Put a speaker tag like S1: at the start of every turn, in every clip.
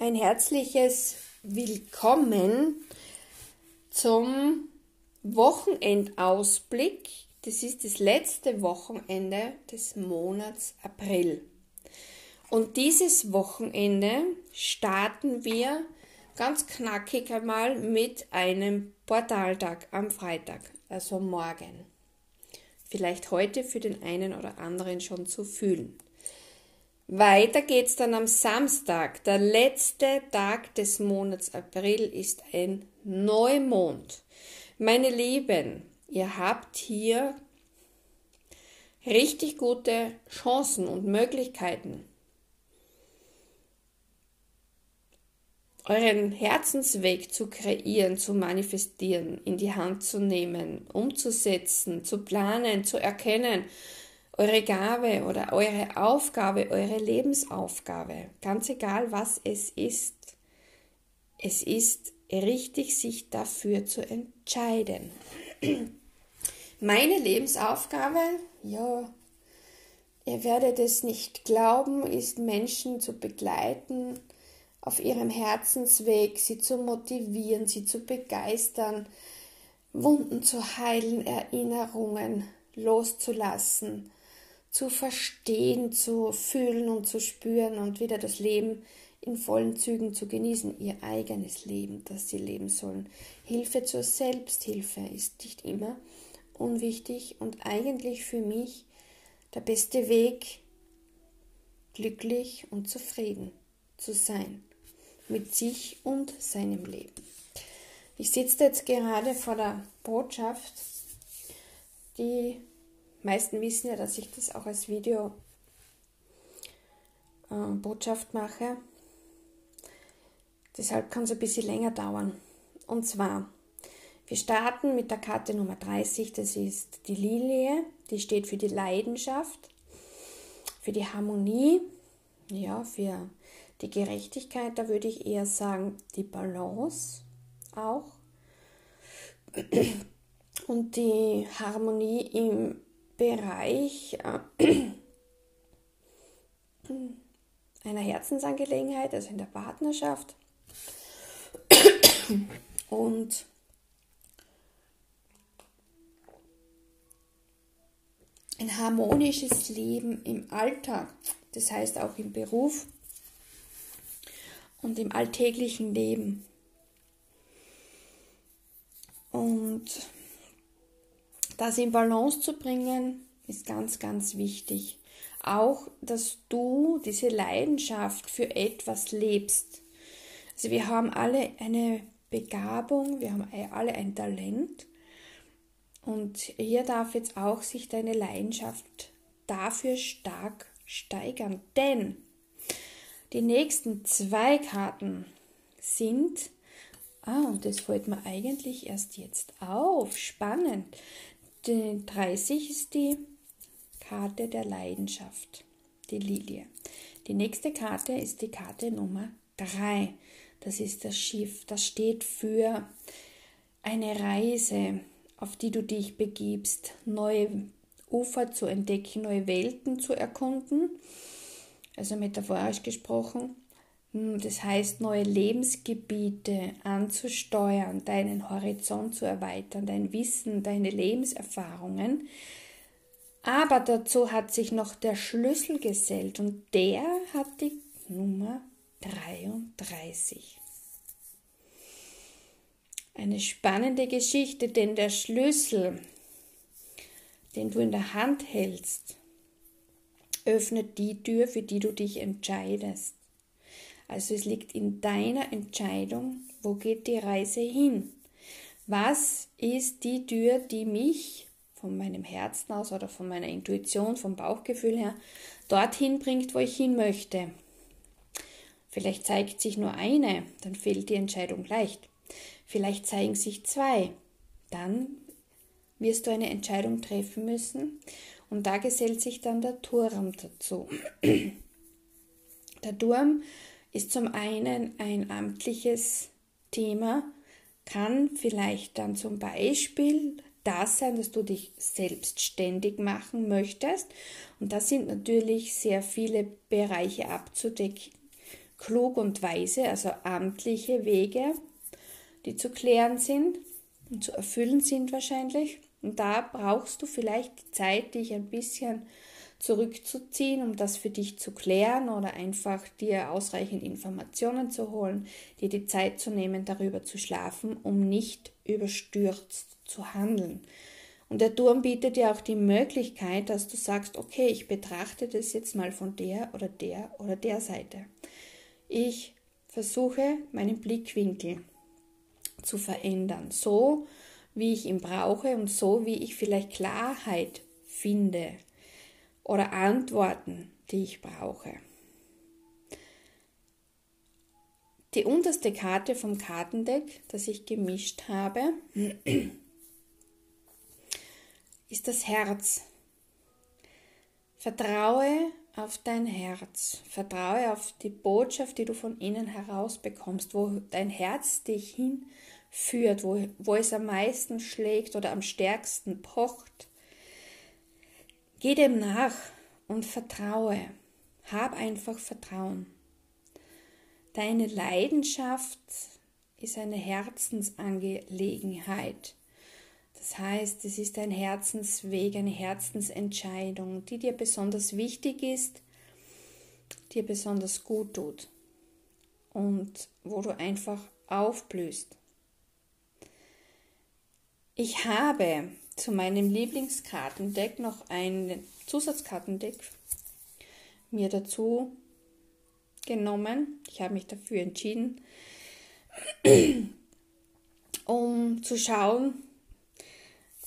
S1: ein herzliches Willkommen zum Wochenendausblick. Das ist das letzte Wochenende des Monats April. Und dieses Wochenende starten wir ganz knackig einmal mit einem Portaltag am Freitag, also morgen. Vielleicht heute für den einen oder anderen schon zu fühlen. Weiter geht's dann am Samstag. Der letzte Tag des Monats April ist ein Neumond. Meine Lieben, ihr habt hier richtig gute Chancen und Möglichkeiten. Euren Herzensweg zu kreieren, zu manifestieren, in die Hand zu nehmen, umzusetzen, zu planen, zu erkennen eure Gabe oder eure Aufgabe, eure Lebensaufgabe, ganz egal was es ist, es ist richtig, sich dafür zu entscheiden. Meine Lebensaufgabe, ja, ihr werdet es nicht glauben, ist Menschen zu begleiten auf ihrem Herzensweg, sie zu motivieren, sie zu begeistern, Wunden zu heilen, Erinnerungen loszulassen, zu verstehen, zu fühlen und zu spüren und wieder das Leben in vollen Zügen zu genießen, ihr eigenes Leben, das sie leben sollen. Hilfe zur Selbsthilfe ist nicht immer unwichtig und eigentlich für mich der beste Weg, glücklich und zufrieden zu sein mit sich und seinem Leben. Ich sitze jetzt gerade vor der Botschaft, die meisten wissen ja, dass ich das auch als Video äh, Botschaft mache. Deshalb kann es ein bisschen länger dauern. Und zwar, wir starten mit der Karte Nummer 30, das ist die Lilie, die steht für die Leidenschaft, für die Harmonie, ja, für die Gerechtigkeit, da würde ich eher sagen, die Balance auch. Und die Harmonie im Bereich äh, einer Herzensangelegenheit, also in der Partnerschaft. Und ein harmonisches Leben im Alltag, das heißt auch im Beruf und im alltäglichen Leben. Und das in Balance zu bringen, ist ganz, ganz wichtig. Auch, dass du diese Leidenschaft für etwas lebst. Also wir haben alle eine Begabung, wir haben alle ein Talent. Und hier darf jetzt auch sich deine Leidenschaft dafür stark steigern. Denn die nächsten zwei Karten sind, ah, und das fällt mir eigentlich erst jetzt auf, spannend. Die 30 ist die Karte der Leidenschaft, die Lilie. Die nächste Karte ist die Karte Nummer 3. Das ist das Schiff. Das steht für eine Reise, auf die du dich begibst, neue Ufer zu entdecken, neue Welten zu erkunden. Also metaphorisch gesprochen. Hm, das heißt, neue Lebensgebiete anzusteuern, deinen Horizont zu erweitern, dein Wissen, deine Lebenserfahrungen. Aber dazu hat sich noch der Schlüssel gesellt und der hat die Nummer 33. Eine spannende Geschichte, denn der Schlüssel, den du in der Hand hältst, öffnet die Tür, für die du dich entscheidest. Also es liegt in deiner Entscheidung, wo geht die Reise hin? Was ist die Tür, die mich von meinem Herzen aus oder von meiner Intuition, vom Bauchgefühl her dorthin bringt, wo ich hin möchte? Vielleicht zeigt sich nur eine, dann fehlt die Entscheidung leicht. Vielleicht zeigen sich zwei, dann wirst du eine Entscheidung treffen müssen und da gesellt sich dann der Turm dazu. Der Turm ist zum einen ein amtliches Thema, kann vielleicht dann zum Beispiel das sein, dass du dich selbstständig machen möchtest. Und da sind natürlich sehr viele Bereiche abzudecken, klug und weise, also amtliche Wege, die zu klären sind und zu erfüllen sind wahrscheinlich. Und da brauchst du vielleicht die Zeit, dich ein bisschen zurückzuziehen, um das für dich zu klären oder einfach dir ausreichend Informationen zu holen, dir die Zeit zu nehmen, darüber zu schlafen, um nicht überstürzt zu handeln. Und der Turm bietet dir auch die Möglichkeit, dass du sagst, okay, ich betrachte das jetzt mal von der oder der oder der Seite. Ich versuche meinen Blickwinkel zu verändern, so wie ich ihn brauche und so wie ich vielleicht Klarheit finde oder Antworten, die ich brauche. Die unterste Karte vom Kartendeck, das ich gemischt habe, ist das Herz. Vertraue auf dein Herz. Vertraue auf die Botschaft, die du von innen heraus bekommst, wo dein Herz dich hinführt, wo, wo es am meisten schlägt oder am stärksten pocht. Geh dem nach und vertraue. Hab einfach Vertrauen. Deine Leidenschaft ist eine Herzensangelegenheit. Das heißt, es ist ein Herzensweg, eine Herzensentscheidung, die dir besonders wichtig ist, dir besonders gut tut und wo du einfach aufblühst. Ich habe zu meinem Lieblingskartendeck noch ein Zusatzkartendeck mir dazu genommen. Ich habe mich dafür entschieden, um zu schauen,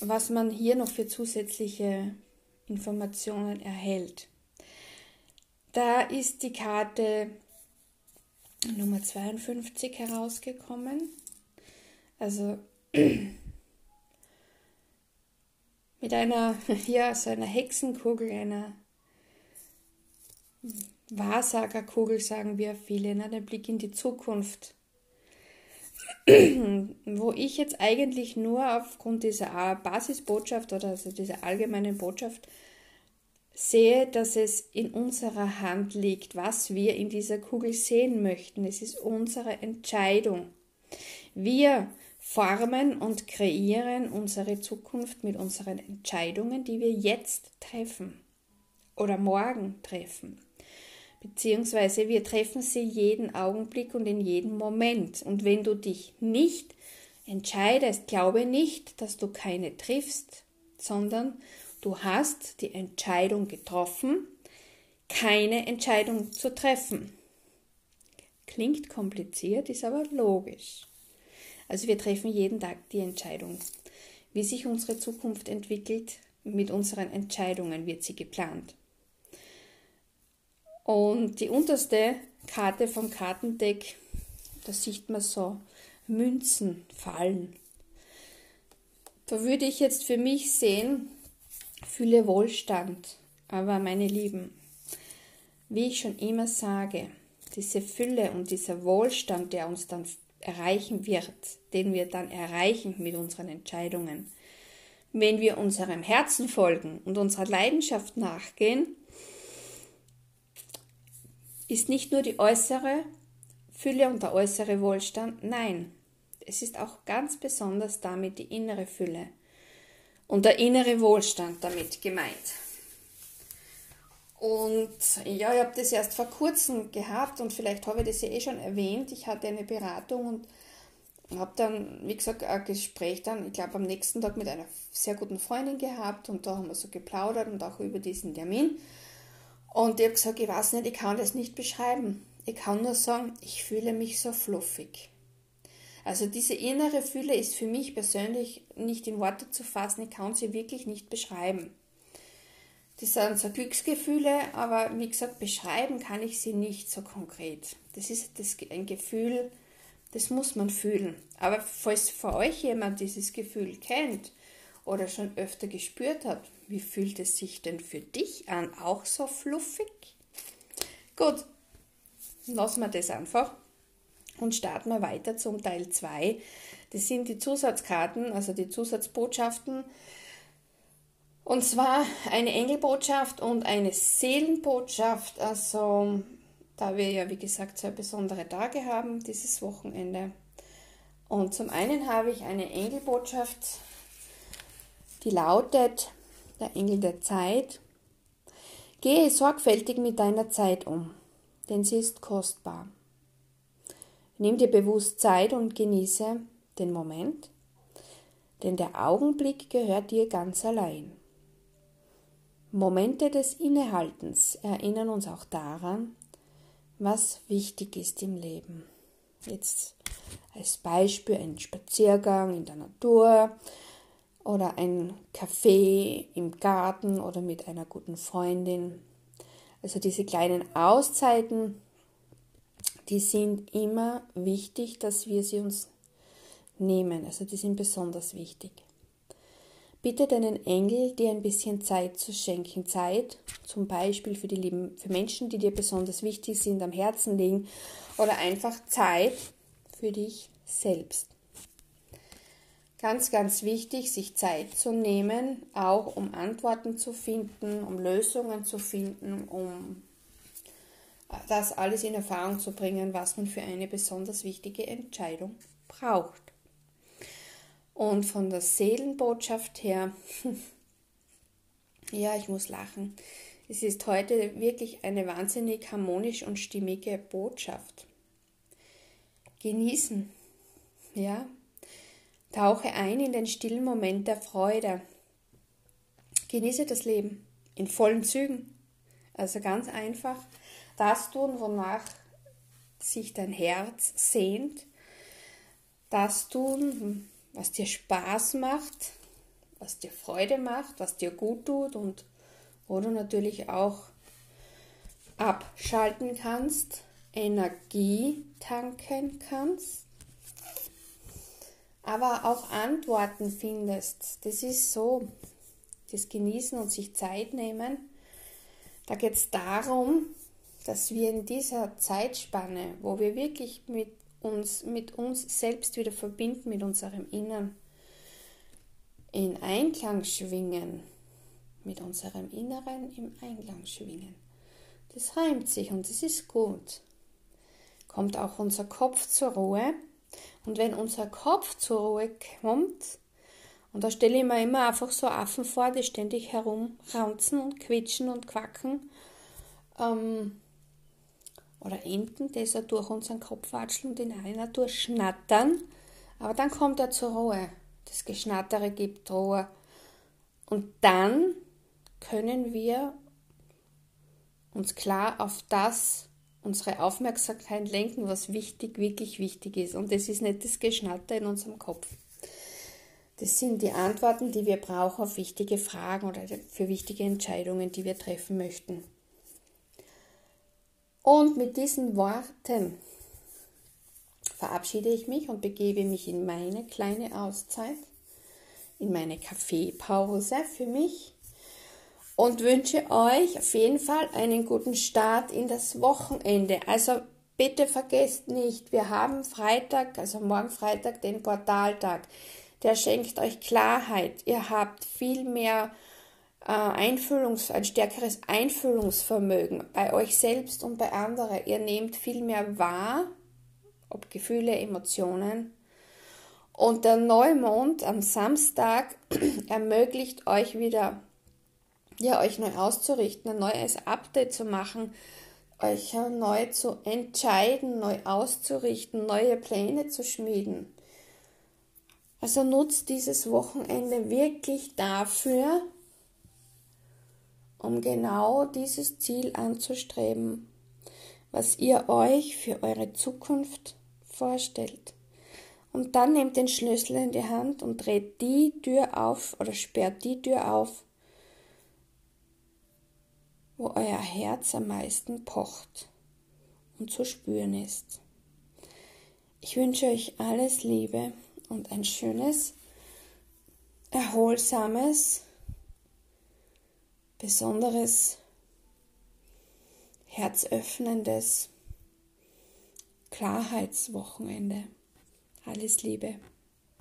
S1: was man hier noch für zusätzliche Informationen erhält. Da ist die Karte Nummer 52 herausgekommen. Also mit einer, ja, so einer Hexenkugel, einer Wahrsagerkugel, sagen wir viele, ne? der Blick in die Zukunft. Wo ich jetzt eigentlich nur aufgrund dieser Basisbotschaft oder also dieser allgemeinen Botschaft sehe, dass es in unserer Hand liegt, was wir in dieser Kugel sehen möchten. Es ist unsere Entscheidung. Wir formen und kreieren unsere Zukunft mit unseren Entscheidungen, die wir jetzt treffen oder morgen treffen. Beziehungsweise wir treffen sie jeden Augenblick und in jedem Moment. Und wenn du dich nicht entscheidest, glaube nicht, dass du keine triffst, sondern du hast die Entscheidung getroffen, keine Entscheidung zu treffen. Klingt kompliziert, ist aber logisch. Also wir treffen jeden Tag die Entscheidung. Wie sich unsere Zukunft entwickelt, mit unseren Entscheidungen wird sie geplant. Und die unterste Karte vom Kartendeck, da sieht man so Münzen fallen. Da würde ich jetzt für mich sehen, fühle Wohlstand. Aber meine Lieben, wie ich schon immer sage, diese Fülle und dieser Wohlstand, der uns dann erreichen wird, den wir dann erreichen mit unseren Entscheidungen. Wenn wir unserem Herzen folgen und unserer Leidenschaft nachgehen, ist nicht nur die äußere Fülle und der äußere Wohlstand, nein, es ist auch ganz besonders damit die innere Fülle und der innere Wohlstand damit gemeint. Und ja, ich habe das erst vor kurzem gehabt und vielleicht habe ich das ja eh schon erwähnt. Ich hatte eine Beratung und habe dann, wie gesagt, ein Gespräch dann, ich glaube, am nächsten Tag mit einer sehr guten Freundin gehabt und da haben wir so geplaudert und auch über diesen Termin. Und ich habe gesagt, ich weiß nicht, ich kann das nicht beschreiben. Ich kann nur sagen, ich fühle mich so fluffig. Also diese innere Fühle ist für mich persönlich nicht in Worte zu fassen, ich kann sie wirklich nicht beschreiben. Das sind so Glücksgefühle, aber wie gesagt, beschreiben kann ich sie nicht so konkret. Das ist das, ein Gefühl, das muss man fühlen. Aber falls für euch jemand dieses Gefühl kennt oder schon öfter gespürt hat, wie fühlt es sich denn für dich an? Auch so fluffig? Gut, lassen wir das einfach und starten wir weiter zum Teil 2. Das sind die Zusatzkarten, also die Zusatzbotschaften und zwar eine Engelbotschaft und eine Seelenbotschaft. Also da wir ja, wie gesagt, zwei besondere Tage haben, dieses Wochenende. Und zum einen habe ich eine Engelbotschaft, die lautet, der Engel der Zeit, gehe sorgfältig mit deiner Zeit um, denn sie ist kostbar. Nimm dir bewusst Zeit und genieße den Moment, denn der Augenblick gehört dir ganz allein. Momente des Innehaltens erinnern uns auch daran, was wichtig ist im Leben. Jetzt als Beispiel ein Spaziergang in der Natur oder ein Kaffee im Garten oder mit einer guten Freundin. Also diese kleinen Auszeiten die sind immer wichtig, dass wir sie uns nehmen. Also die sind besonders wichtig. Bitte deinen Engel, dir ein bisschen Zeit zu schenken. Zeit zum Beispiel für die lieben, für Menschen, die dir besonders wichtig sind, am Herzen liegen. Oder einfach Zeit für dich selbst. Ganz, ganz wichtig, sich Zeit zu nehmen, auch um Antworten zu finden, um Lösungen zu finden, um das alles in Erfahrung zu bringen, was man für eine besonders wichtige Entscheidung braucht. Und von der Seelenbotschaft her, ja, ich muss lachen. Es ist heute wirklich eine wahnsinnig harmonisch und stimmige Botschaft. Genießen, ja. Tauche ein in den stillen Moment der Freude. Genieße das Leben in vollen Zügen. Also ganz einfach das tun, wonach sich dein Herz sehnt, das tun, was dir Spaß macht, was dir Freude macht, was dir gut tut und wo du natürlich auch abschalten kannst, Energie tanken kannst, aber auch Antworten findest. Das ist so, das Genießen und sich Zeit nehmen. Da geht es darum, dass wir in dieser Zeitspanne, wo wir wirklich mit uns, mit uns selbst wieder verbinden, mit unserem Innern, in Einklang schwingen, mit unserem Inneren im Einklang schwingen. Das reimt sich und das ist gut. Kommt auch unser Kopf zur Ruhe. Und wenn unser Kopf zur Ruhe kommt, und da stelle ich mir immer einfach so Affen vor, die ständig herumraunzen und quietschen und quacken, ähm, oder Enten, die so durch unseren Kopf watscheln und in einer durchschnattern. Aber dann kommt er zur Ruhe. Das Geschnattere gibt Ruhe. Und dann können wir uns klar auf das, unsere Aufmerksamkeit lenken, was wichtig, wirklich wichtig ist. Und das ist nicht das Geschnatter in unserem Kopf. Das sind die Antworten, die wir brauchen auf wichtige Fragen oder für wichtige Entscheidungen, die wir treffen möchten. Und mit diesen Worten verabschiede ich mich und begebe mich in meine kleine Auszeit, in meine Kaffeepause für mich und wünsche euch auf jeden Fall einen guten Start in das Wochenende. Also bitte vergesst nicht, wir haben Freitag, also morgen Freitag, den Portaltag. Der schenkt euch Klarheit. Ihr habt viel mehr Einfühlungs-, ein stärkeres Einfühlungsvermögen bei euch selbst und bei anderen. Ihr nehmt viel mehr wahr, ob Gefühle, Emotionen. Und der Neumond am Samstag ermöglicht euch wieder, ja, euch neu auszurichten, ein neues Update zu machen, euch neu zu entscheiden, neu auszurichten, neue Pläne zu schmieden. Also nutzt dieses Wochenende wirklich dafür, um genau dieses Ziel anzustreben, was ihr euch für eure Zukunft vorstellt. Und dann nehmt den Schlüssel in die Hand und dreht die Tür auf oder sperrt die Tür auf, wo euer Herz am meisten pocht und zu spüren ist. Ich wünsche euch alles Liebe und ein schönes, erholsames, besonderes, herzöffnendes Klarheitswochenende. Alles Liebe.